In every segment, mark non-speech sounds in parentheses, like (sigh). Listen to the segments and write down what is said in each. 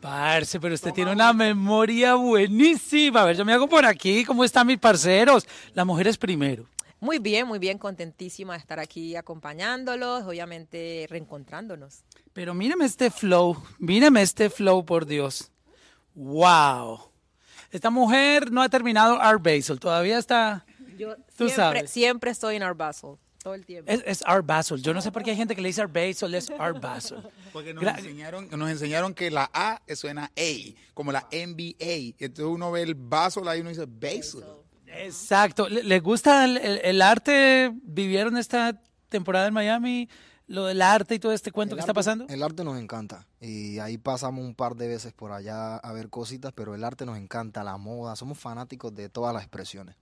Parce, pero usted tiene una memoria buenísima. A ver, yo me hago por aquí. ¿Cómo están mis parceros? Las mujeres primero. Muy bien, muy bien, contentísima de estar aquí acompañándolos, obviamente reencontrándonos. Pero míreme este flow, míreme este flow, por Dios. ¡Wow! Esta mujer no ha terminado Art Basel, todavía está... Yo Tú siempre, sabes. siempre estoy en Art Basel, todo el tiempo. Es, es Art Basel. Yo no sé por qué hay gente que le dice Art Basel, es Art Basel. Porque nos Gra- enseñaron, nos enseñaron que la A suena A, como la NBA. Entonces uno ve el vaso ahí y uno dice basel. Exacto. ¿Le, le gusta el, el- el arte? ¿Vivieron esta temporada en Miami? Lo del arte y todo este cuento El que está pasando. El arte nos encanta y ahí pasamos un par de veces por allá a ver cositas, pero el arte nos encanta, la moda, somos fanáticos de todas las expresiones.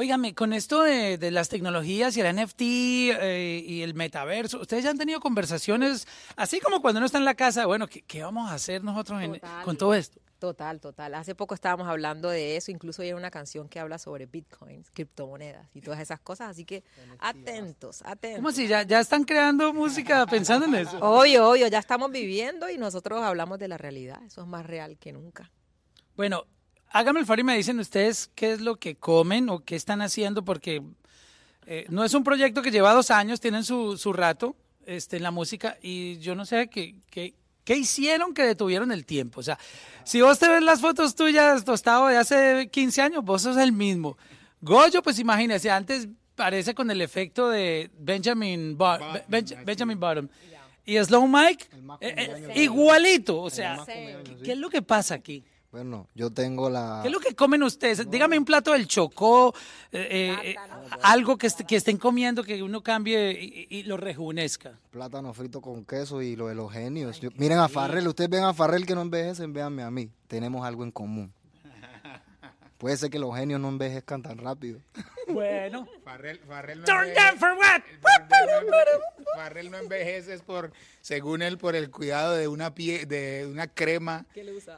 Óigame, con esto de, de las tecnologías y el NFT eh, y el metaverso, ¿ustedes ya han tenido conversaciones, así como cuando uno está en la casa, bueno, ¿qué, qué vamos a hacer nosotros en- con todo esto? Total, total. Hace poco estábamos hablando de eso, incluso hay una canción que habla sobre bitcoins, criptomonedas y todas esas cosas, así que atentos, atentos. ¿Cómo así? ¿Ya, ya están creando música pensando en eso? Obvio, obvio, ya estamos viviendo y nosotros hablamos de la realidad, eso es más real que nunca. Bueno, hágame el favor y me dicen ustedes qué es lo que comen o qué están haciendo, porque eh, no es un proyecto que lleva dos años, tienen su, su rato este, en la música y yo no sé qué, qué, qué hicieron que detuvieron el tiempo. O sea, si vos te ves las fotos tuyas, Tostado, de hace 15 años, vos sos el mismo. Goyo, pues imagínese, antes parece con el efecto de Benjamin, Benj- Benjamin Bottom. Y Slow Mike, eh, eh, igualito. O sea, ¿qué, qué es lo que pasa aquí? Bueno, yo tengo la... ¿Qué es lo que comen ustedes? Dígame un plato del chocó, eh, eh, eh, algo que, est- que estén comiendo que uno cambie y, y lo rejuvenezca. Plátano frito con queso y lo de los genios. Yo- miren a Farrell, ustedes ven a Farrell que no envejecen, véanme a mí. Tenemos algo en común. Puede ser que los genios no envejezcan tan rápido. (laughs) Bueno. Farrell, Farrell no Turn down for what? Farrell no envejece es por, según él, por el cuidado de una pie, de una crema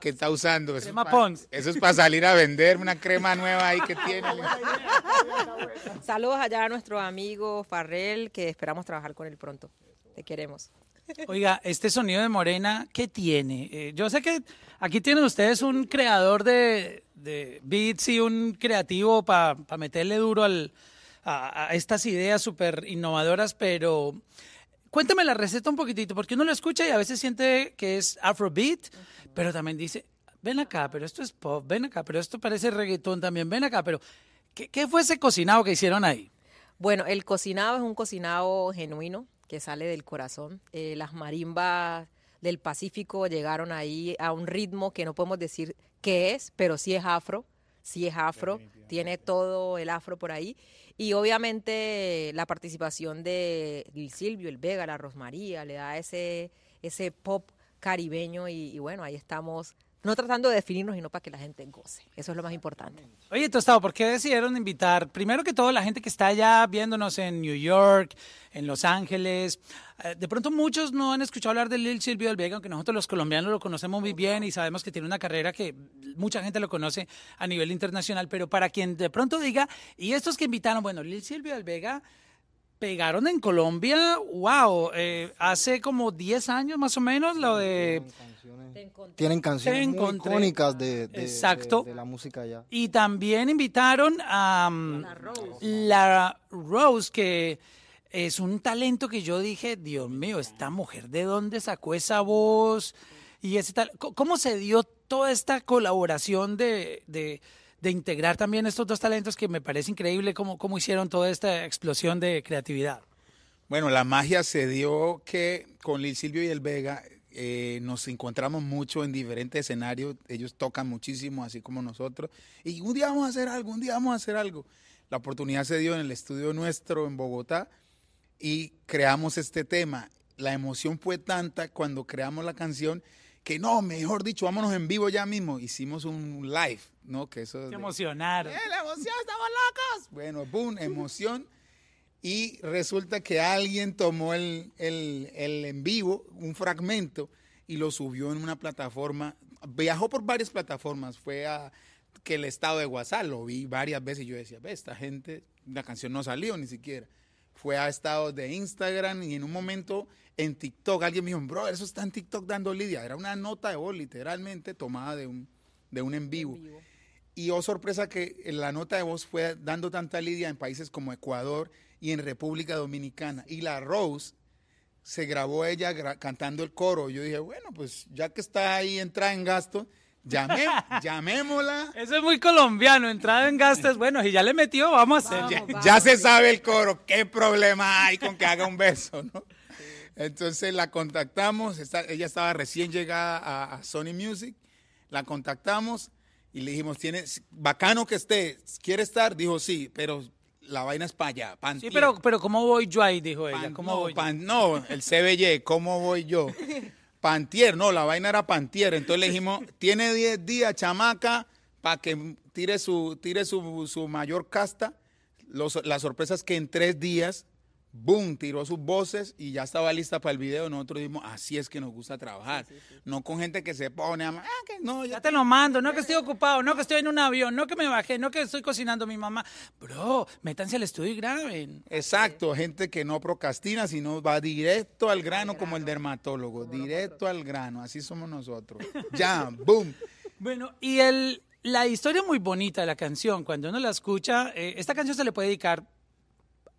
que está usando. Eso Crema es pa- Pond's. Eso es para salir a vender una crema nueva ahí que tiene. (laughs) Saludos allá a nuestro amigo Farrell, que esperamos trabajar con él pronto. Te queremos. Oiga, este sonido de Morena, ¿qué tiene? Eh, yo sé que aquí tienen ustedes un creador de, de beats y un creativo para meterle duro al, a, a estas ideas súper innovadoras, pero cuéntame la receta un poquitito, porque uno lo escucha y a veces siente que es afrobeat, pero también dice, ven acá, pero esto es pop, ven acá, pero esto parece reggaetón también, ven acá, pero ¿qué, qué fue ese cocinado que hicieron ahí? Bueno, el cocinado es un cocinado genuino que sale del corazón. Eh, las marimbas del Pacífico llegaron ahí a un ritmo que no podemos decir qué es, pero sí es afro, sí es afro, tiene todo el afro por ahí. Y obviamente la participación de Silvio, el Vega, la Rosmaría, le da ese, ese pop caribeño y, y bueno, ahí estamos, no tratando de definirnos, sino para que la gente goce. Eso es lo más importante. Oye, Tostado, ¿por qué decidieron invitar, primero que todo, la gente que está allá viéndonos en New York, en Los Ángeles? Eh, de pronto muchos no han escuchado hablar de Lil Silvio del Vega, aunque nosotros los colombianos lo conocemos muy bien y sabemos que tiene una carrera que mucha gente lo conoce a nivel internacional, pero para quien de pronto diga, y estos que invitaron, bueno, Lil Silvio del Vega pegaron en Colombia, wow, eh, hace como 10 años más o menos, lo de... Tienen canciones Te muy icónicas de, de- Exacto. de- de la música allá. Y también invitaron a um, la Rose, que es un talento que yo dije, Dios mío, esta mujer, ¿de dónde sacó esa voz? Y ese tal, ¿cómo se dio toda esta colaboración de, de- de integrar también estos dos talentos que me parece increíble cómo, cómo hicieron toda esta explosión de creatividad? Bueno, la magia se dio que con Lil Silvio y el Vega eh, nos encontramos mucho en diferentes escenarios. Ellos tocan muchísimo, así como nosotros. Y un día vamos a hacer algo, un día vamos a hacer algo. La oportunidad se dio en el estudio nuestro en Bogotá y creamos este tema. La emoción fue tanta cuando creamos la canción que no, mejor dicho, vámonos en vivo ya mismo. Hicimos un live, ¿no? Que eso es Se de- emocionaron. ¡Eh, la emoción, estamos locos! Bueno, boom, emoción. Y resulta que alguien tomó el, el, el en vivo, un fragmento, y lo subió en una plataforma. Viajó por varias plataformas. Fue a que el estado de WhatsApp. Lo vi varias veces y yo decía, ve, esta gente, la canción no salió ni siquiera. Fue a estados de Instagram y en un momento en TikTok alguien me dijo, bro, eso está en TikTok dando lidia. Era una nota de voz literalmente tomada de un, de un en vivo. Y oh sorpresa que la nota de voz fue dando tanta lidia en países como Ecuador y en República Dominicana. Y la Rose se grabó ella gra- cantando el coro. Yo dije, bueno, pues ya que está ahí entrada en gasto, llamé, (laughs) llamémosla. Eso es muy colombiano, entrada en gastos. Bueno, si ya le metió, vamos a hacer. Vamos, Ya, vamos, ya se sabe el coro, qué problema hay con que haga un beso, ¿no? Entonces la contactamos, está- ella estaba recién llegada a, a Sony Music, la contactamos y le dijimos, tienes, bacano que esté, ¿quiere estar? Dijo, sí, pero la vaina es para allá, pa' Sí, pero, pero ¿cómo voy yo ahí? Dijo ella. Pan- ¿Cómo no, voy yo? pan- no, el CBY, ¿cómo voy yo? (laughs) Pantier, no, la vaina era Pantier. Entonces le dijimos, tiene 10 días, chamaca, para que tire su, tire su, su mayor casta. Los- la sorpresa es que en tres días, boom, tiró sus voces y ya estaba lista para el video. Nosotros dijimos, así es que nos gusta trabajar. No con gente que se pone a... Ah, que no, ya Ya te lo mando, no que estoy (laughs) ocupado, no que estoy en un avión, no que me bajé, no que estoy cocinando a mi mamá. Bro, métanse al estudio y graben. Exacto, gente que no procrastina, sino va directo al grano como el dermatólogo, directo al grano, así somos nosotros. (laughs) Ya, boom. Bueno, y el, la historia muy bonita de la canción, cuando uno la escucha, eh, esta canción se le puede dedicar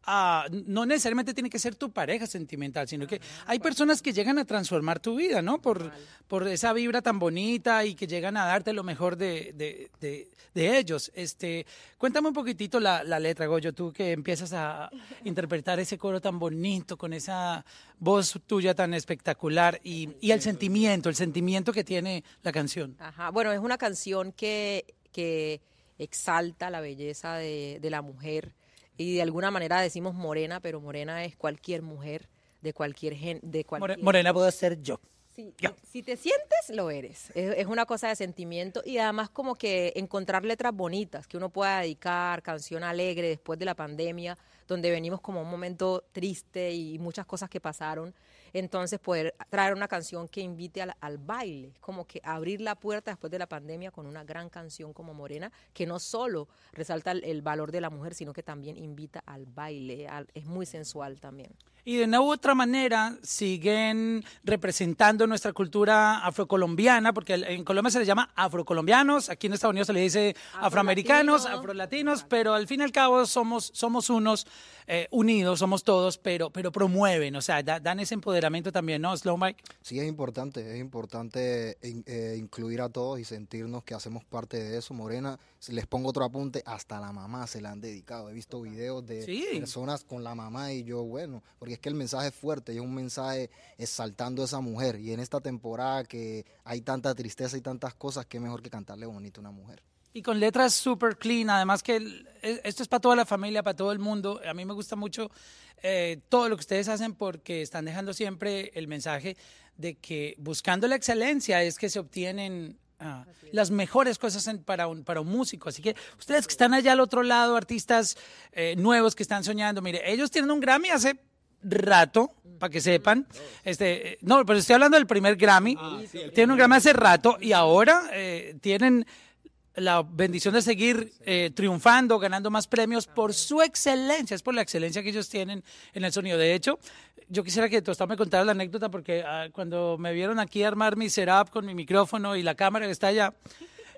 a, no necesariamente tiene que ser tu pareja sentimental, sino que hay personas que llegan a transformar tu vida, ¿no? Por, por esa vibra tan bonita y que llegan a darte lo mejor de, de, de- de ellos. Este, cuéntame un poquitito la, la letra, Goyo, tú que empiezas a interpretar ese coro tan bonito, con esa voz tuya tan espectacular y, y el sentimiento, el sentimiento que tiene la canción. Ajá. Bueno, es una canción que, que exalta la belleza de, de la mujer y de alguna manera decimos morena, pero morena es cualquier mujer de cualquier gen, de cualquier Morena puedo ser yo. Sí. Si te sientes, lo eres. Es, es una cosa de sentimiento y además como que encontrar letras bonitas que uno pueda dedicar, canción alegre después de la pandemia, donde venimos como un momento triste y muchas cosas que pasaron. Entonces poder traer una canción que invite al, al baile, como que abrir la puerta después de la pandemia con una gran canción como Morena, que no solo resalta el, valor de la mujer, sino que también invita al baile. es muy sensual también. Y de una u otra manera siguen representando nuestra cultura afrocolombiana, porque en Colombia se les llama afrocolombianos, aquí en Estados Unidos se le dice afroamericanos, Afrolatino. afrolatinos, pero al fin y al cabo somos, somos unos eh, unidos, somos todos, pero, pero promueven, o sea, da- dan ese empoderamiento también, ¿no, Slow Mike? Sí, es importante, es importante in- eh, incluir a todos y sentirnos que hacemos parte de eso. Morena, si les pongo otro apunte, hasta la mamá se la han dedicado. He visto videos de Sí. personas con la mamá y yo, bueno, porque es que el mensaje es fuerte y es un mensaje exaltando a esa mujer. Y en esta temporada que hay tanta tristeza y tantas cosas, qué mejor que cantarle bonito a una mujer. Y con letras super clean, además que el- e- esto es para toda la familia, para todo el mundo. A mí me gusta mucho eh, todo lo que ustedes hacen porque están dejando siempre el mensaje de que buscando la excelencia es que se obtienen ah, las mejores cosas en- para, un, para un músico. Así que ustedes que están allá al otro lado, artistas eh, nuevos que están soñando, mire, ellos tienen un Grammy hace rato, para que sepan. Este, no, pero estoy hablando del primer Grammy. tienen un Grammy hace rato y ahora eh, tienen la bendición de seguir eh, triunfando, ganando más premios por su excelencia, es por la excelencia que ellos tienen en el sonido. De hecho, yo quisiera que Tostado me contara la anécdota porque ah, cuando me vieron aquí armar mi setup con mi micrófono y la cámara que está allá,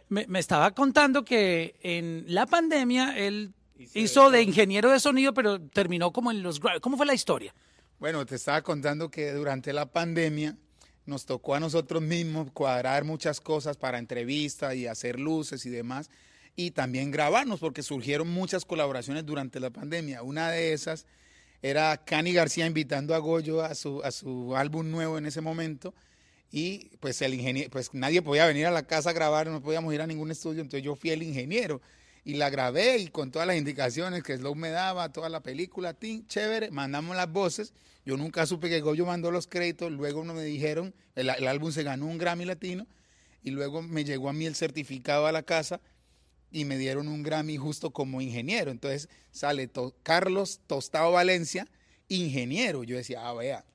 me, me estaba contando que en la pandemia él hizo de ingeniero de sonido, pero terminó como en los... ¿Cómo fue la historia? Bueno, te estaba contando que durante la pandemia nos tocó a nosotros mismos cuadrar muchas cosas para entrevistas y hacer luces y demás, y también grabarnos, porque surgieron muchas colaboraciones durante la pandemia. Una de esas era Cani García invitando a Goyo a su, a su álbum nuevo en ese momento, y pues el ingeniero, pues nadie podía venir a la casa a grabar, no podíamos ir a ningún estudio, entonces yo fui el ingeniero y la grabé y con todas las indicaciones que Slow me daba, toda la película, chévere, mandamos las voces. Yo nunca supe que Goyo mandó los créditos, luego me dijeron, el, el álbum se ganó un Grammy Latino y luego me llegó a mí el certificado a la casa y me dieron un Grammy justo como ingeniero. Entonces sale Carlos Tostado Valencia, ingeniero. Yo decía, ah, vea,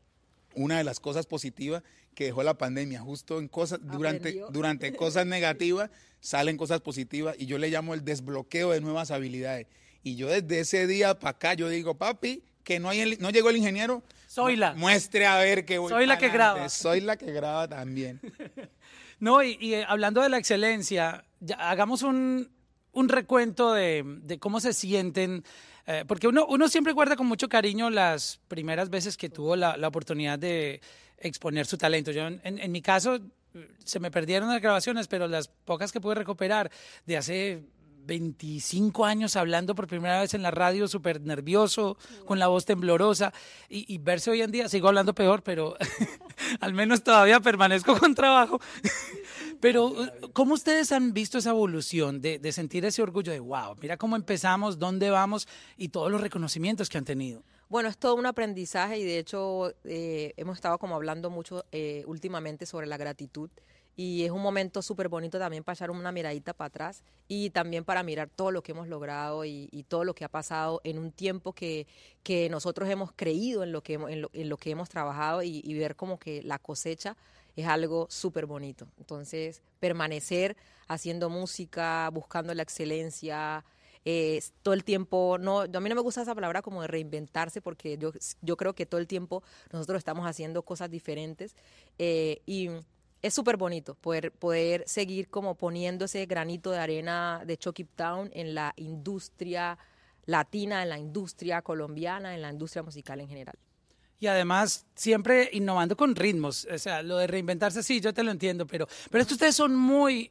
una de las cosas positivas que dejó la pandemia. Justo en (laughs) cosas, durante, durante cosas negativas salen cosas positivas y yo le llamo el desbloqueo de nuevas habilidades. Y yo desde ese día para acá, yo digo, papi, que no, hay el- no llegó el ingeniero. Soy la. Muestre a ver que voy Soy la que graba. Soy la que graba también. (laughs) No, y, y, eh, hablando de la excelencia, ya hagamos un, un recuento de, de cómo se sienten, eh, porque uno, uno siempre guarda con mucho cariño las primeras veces que tuvo la, la oportunidad de exponer su talento. Yo, en, en mi caso, se me perdieron las grabaciones, pero las pocas que pude recuperar de hace 25 años hablando por primera vez en la radio, súper nervioso, con la voz temblorosa, y, y verse hoy en día, sigo hablando peor, pero (laughs) al menos todavía permanezco con trabajo. (laughs) Pero, eh, ¿cómo ustedes han visto esa evolución de, sentir ese orgullo de, wow, mira cómo empezamos, dónde vamos y todos los reconocimientos que han tenido? Bueno, es todo un aprendizaje y de hecho eh, hemos estado como hablando mucho eh, últimamente sobre la gratitud y es un momento súper bonito también para echar una miradita para atrás y también para mirar todo lo que hemos logrado y, todo lo que ha pasado en un tiempo que, que nosotros hemos creído en lo que, en lo que hemos trabajado y, y ver como que la cosecha es algo súper bonito. Entonces, permanecer haciendo música, buscando la excelencia, todo el tiempo, no, a mí no me gusta esa palabra como de reinventarse porque yo, yo creo que todo el tiempo nosotros estamos haciendo cosas diferentes eh, y es súper bonito poder, poder seguir como poniendo ese granito de arena de Chucky Town en la industria latina, en la industria colombiana, en la industria musical en general. Y además, siempre innovando con ritmos. O sea, lo de reinventarse, sí, yo te lo entiendo, pero, pero ustedes son muy.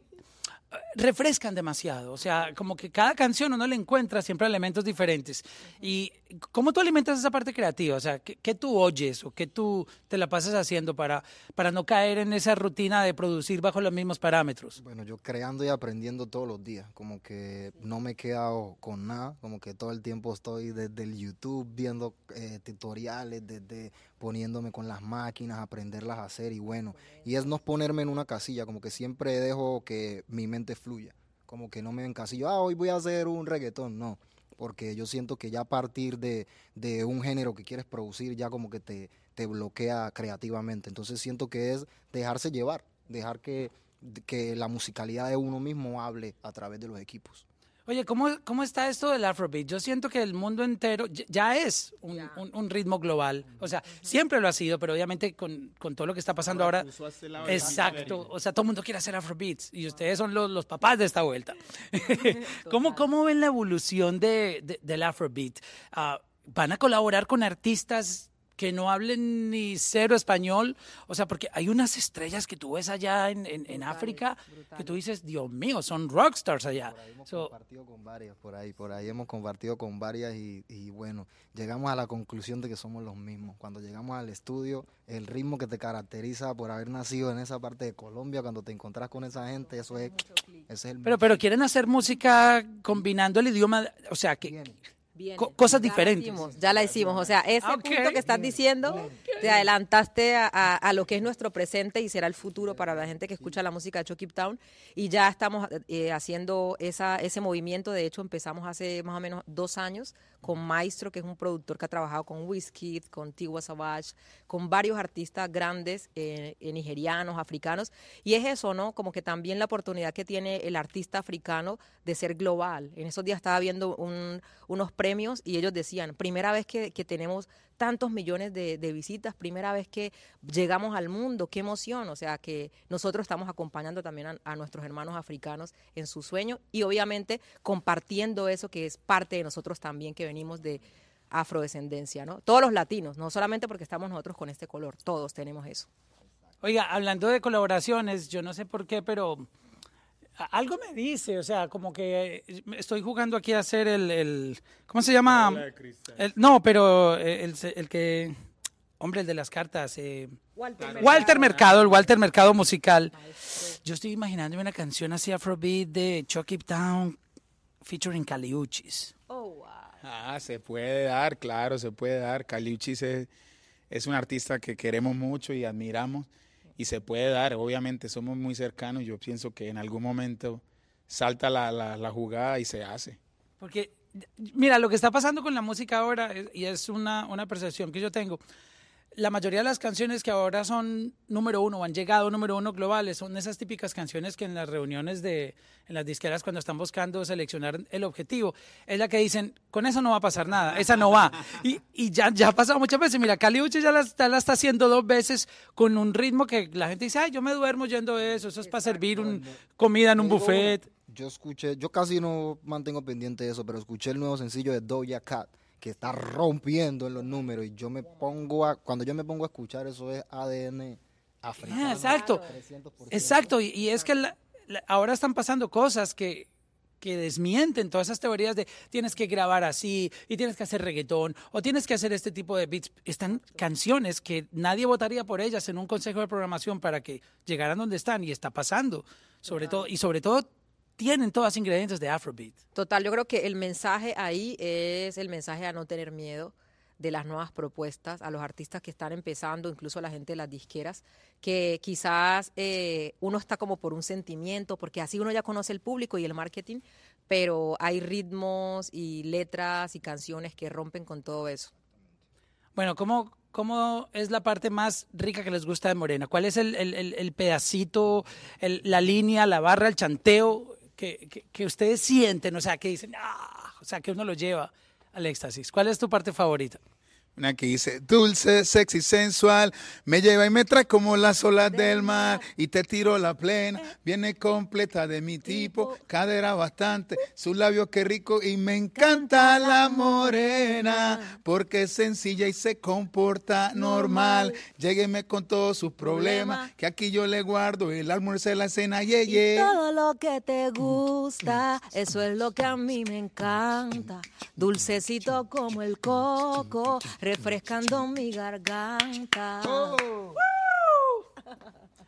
eh, refrescan demasiado. O sea, como que cada canción uno le encuentra siempre elementos diferentes. ¿Y cómo tú alimentas esa parte creativa? O sea, ¿qué, qué tú oyes o qué tú te la pasas haciendo para, para no caer en esa rutina de producir bajo los mismos parámetros? Bueno, yo creando y aprendiendo todos los días, como que no me he quedado con nada, como que todo el tiempo estoy desde el YouTube viendo eh, tutoriales, desde poniéndome con las máquinas, aprenderlas a hacer y bueno, y es no ponerme en una casilla, como que siempre dejo que mi mente fluya, como que no me encasillo, ah, hoy voy a hacer un reggaetón, no, porque yo siento que ya a partir de, de un género que quieres producir ya como que te, te bloquea creativamente, entonces siento que es dejarse llevar, dejar que que la musicalidad de uno mismo hable a través de los equipos. Oye, ¿cómo, ¿cómo está esto del Afrobeat? Yo siento que el mundo entero ya- es un, un- un ritmo global. O sea, siempre lo ha sido, pero obviamente con, con todo lo que está pasando ahora. Exacto. O sea, todo el mundo quiere hacer Afrobeats y ustedes son los, los papás de esta vuelta. (laughs) (laughs) ¿Cómo, ¿Cómo ven la evolución de, de- del Afrobeat? Ah, ¿Van a colaborar con artistas que no hablen ni cero español? O sea, porque hay unas estrellas que tú ves allá en, en- en África que tú dices, Dios mío, son rockstars allá. Por ahí hemos So, compartido con varias, por ahí, por ahí hemos compartido con varias y, y bueno, llegamos a la conclusión de que somos los mismos. Cuando llegamos al estudio, el ritmo que te caracteriza por haber nacido en esa parte de Colombia, cuando te encontrás con esa gente, eso es, ese es el Pero, pero quieren hacer música combinando el idioma, o sea, que. Viene. Co- cosas Ya la diferentes. hicimos, ya la hicimos. O sea, ese Ah, ok. punto que estás diciendo, te adelantaste a, a- a lo que es nuestro presente y será el futuro para la gente que escucha la música de Chucky Town. Y ya estamos eh, haciendo esa, ese movimiento. De hecho, empezamos hace más o menos dos años con Maestro, que es un productor que ha trabajado con Wizkid, con Tiwa Savage, con varios artistas grandes eh, eh, nigerianos, africanos. Y es eso, ¿no? Como que también la oportunidad que tiene el artista africano de ser global. En esos días estaba viendo un- unos premios y ellos decían, primera vez que, tenemos tantos millones de, visitas, primera vez que llegamos al mundo, qué emoción. O sea que nosotros estamos acompañando también a, a nuestros hermanos africanos en su sueño y obviamente compartiendo eso que es parte de nosotros también que venimos de afrodescendencia, ¿no? Todos los latinos, no solamente porque estamos nosotros con este color, todos tenemos eso. Oiga, hablando de colaboraciones, yo no sé por qué, pero algo me dice, o sea, como que eh, estoy jugando aquí a hacer el, el- ¿cómo se llama? El- no, pero eh, el, el que, hombre, el de las cartas, eh, Walter Mercado, el Walter Mercado musical. Yo estoy imaginándome una canción así Afrobeat de Chucky Town featuring Caliuchis. Oh, wow. Ah, se puede dar, claro, se puede dar. Caliuchis es, es un artista que queremos mucho y admiramos y se puede dar. Obviamente somos muy cercanos. Yo pienso que en algún momento salta la, la, jugada y se hace. Porque, mira, lo que está pasando con la música ahora, y es una, una percepción que yo tengo, la mayoría de las canciones que ahora son número uno han llegado número uno globales son esas típicas canciones que en las reuniones de en las disqueras cuando están buscando seleccionar el objetivo es la que dicen con eso no va a pasar nada esa no va y, y ya ya ha pasado muchas veces. Mira Cali Uchis ya la, ya la está haciendo dos veces con un ritmo que la gente dice ay yo me duermo yendo eso eso es para servir un, comida en un buffet Yo escuché, yo casi no mantengo pendiente de eso, pero escuché el nuevo sencillo de Doja Cat que está rompiendo en los números y yo me pongo a, cuando yo me pongo a escuchar eso es ADN africano. Ah, exacto 300%. Exacto, y, y es que la- la- ahora están pasando cosas que, que desmienten todas esas teorías de tienes que grabar así y tienes que hacer reggaetón o tienes que hacer este tipo de beats. Están canciones que nadie votaría por ellas en un consejo de programación para que llegaran donde están y está pasando. Sobre todo, y sobre todo tienen todas ingredientes de Afrobeat. Total, yo creo que el mensaje ahí es el mensaje a no tener miedo de las nuevas propuestas, a los artistas que están empezando, incluso a la gente de las disqueras, que quizás eh, uno está como por un sentimiento, porque así uno ya conoce el público y el marketing, pero hay ritmos y letras y canciones que rompen con todo eso. Bueno, ¿cómo, ¿cómo es la parte más rica que les gusta de Morena? ¿Cuál es el, el- pedacito, el- la línea, la barra, el chanteo que, que- que ustedes sienten? O sea, que dicen, ah, o sea, que uno lo lleva al éxtasis. ¿Cuál es tu parte favorita? Una que dice, dulce, sexy, sensual, me lleva y me trae como las olas del mar y te tiro la plena, viene completa de mi tipo, cadera bastante, sus labios qué rico y me encanta la morena porque es sencilla y se comporta normal, llégueme con todos sus problemas, que aquí yo le guardo el almuerzo de la cena, ye, ye. Todo lo que te gusta, eso es lo que a mí me encanta. Dulcecito como el coco, refrescando mi garganta.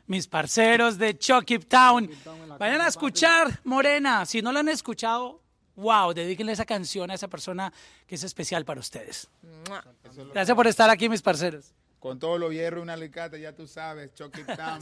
Mis parceros de Chucky Town. Vayan a escuchar Morena. Si no la han escuchado, wow, dedíquenle esa canción a esa persona que es especial para ustedes. Gracias por estar aquí, mis parceros. Con todos los hierros y una alicate, ya tú sabes, Chucky Town,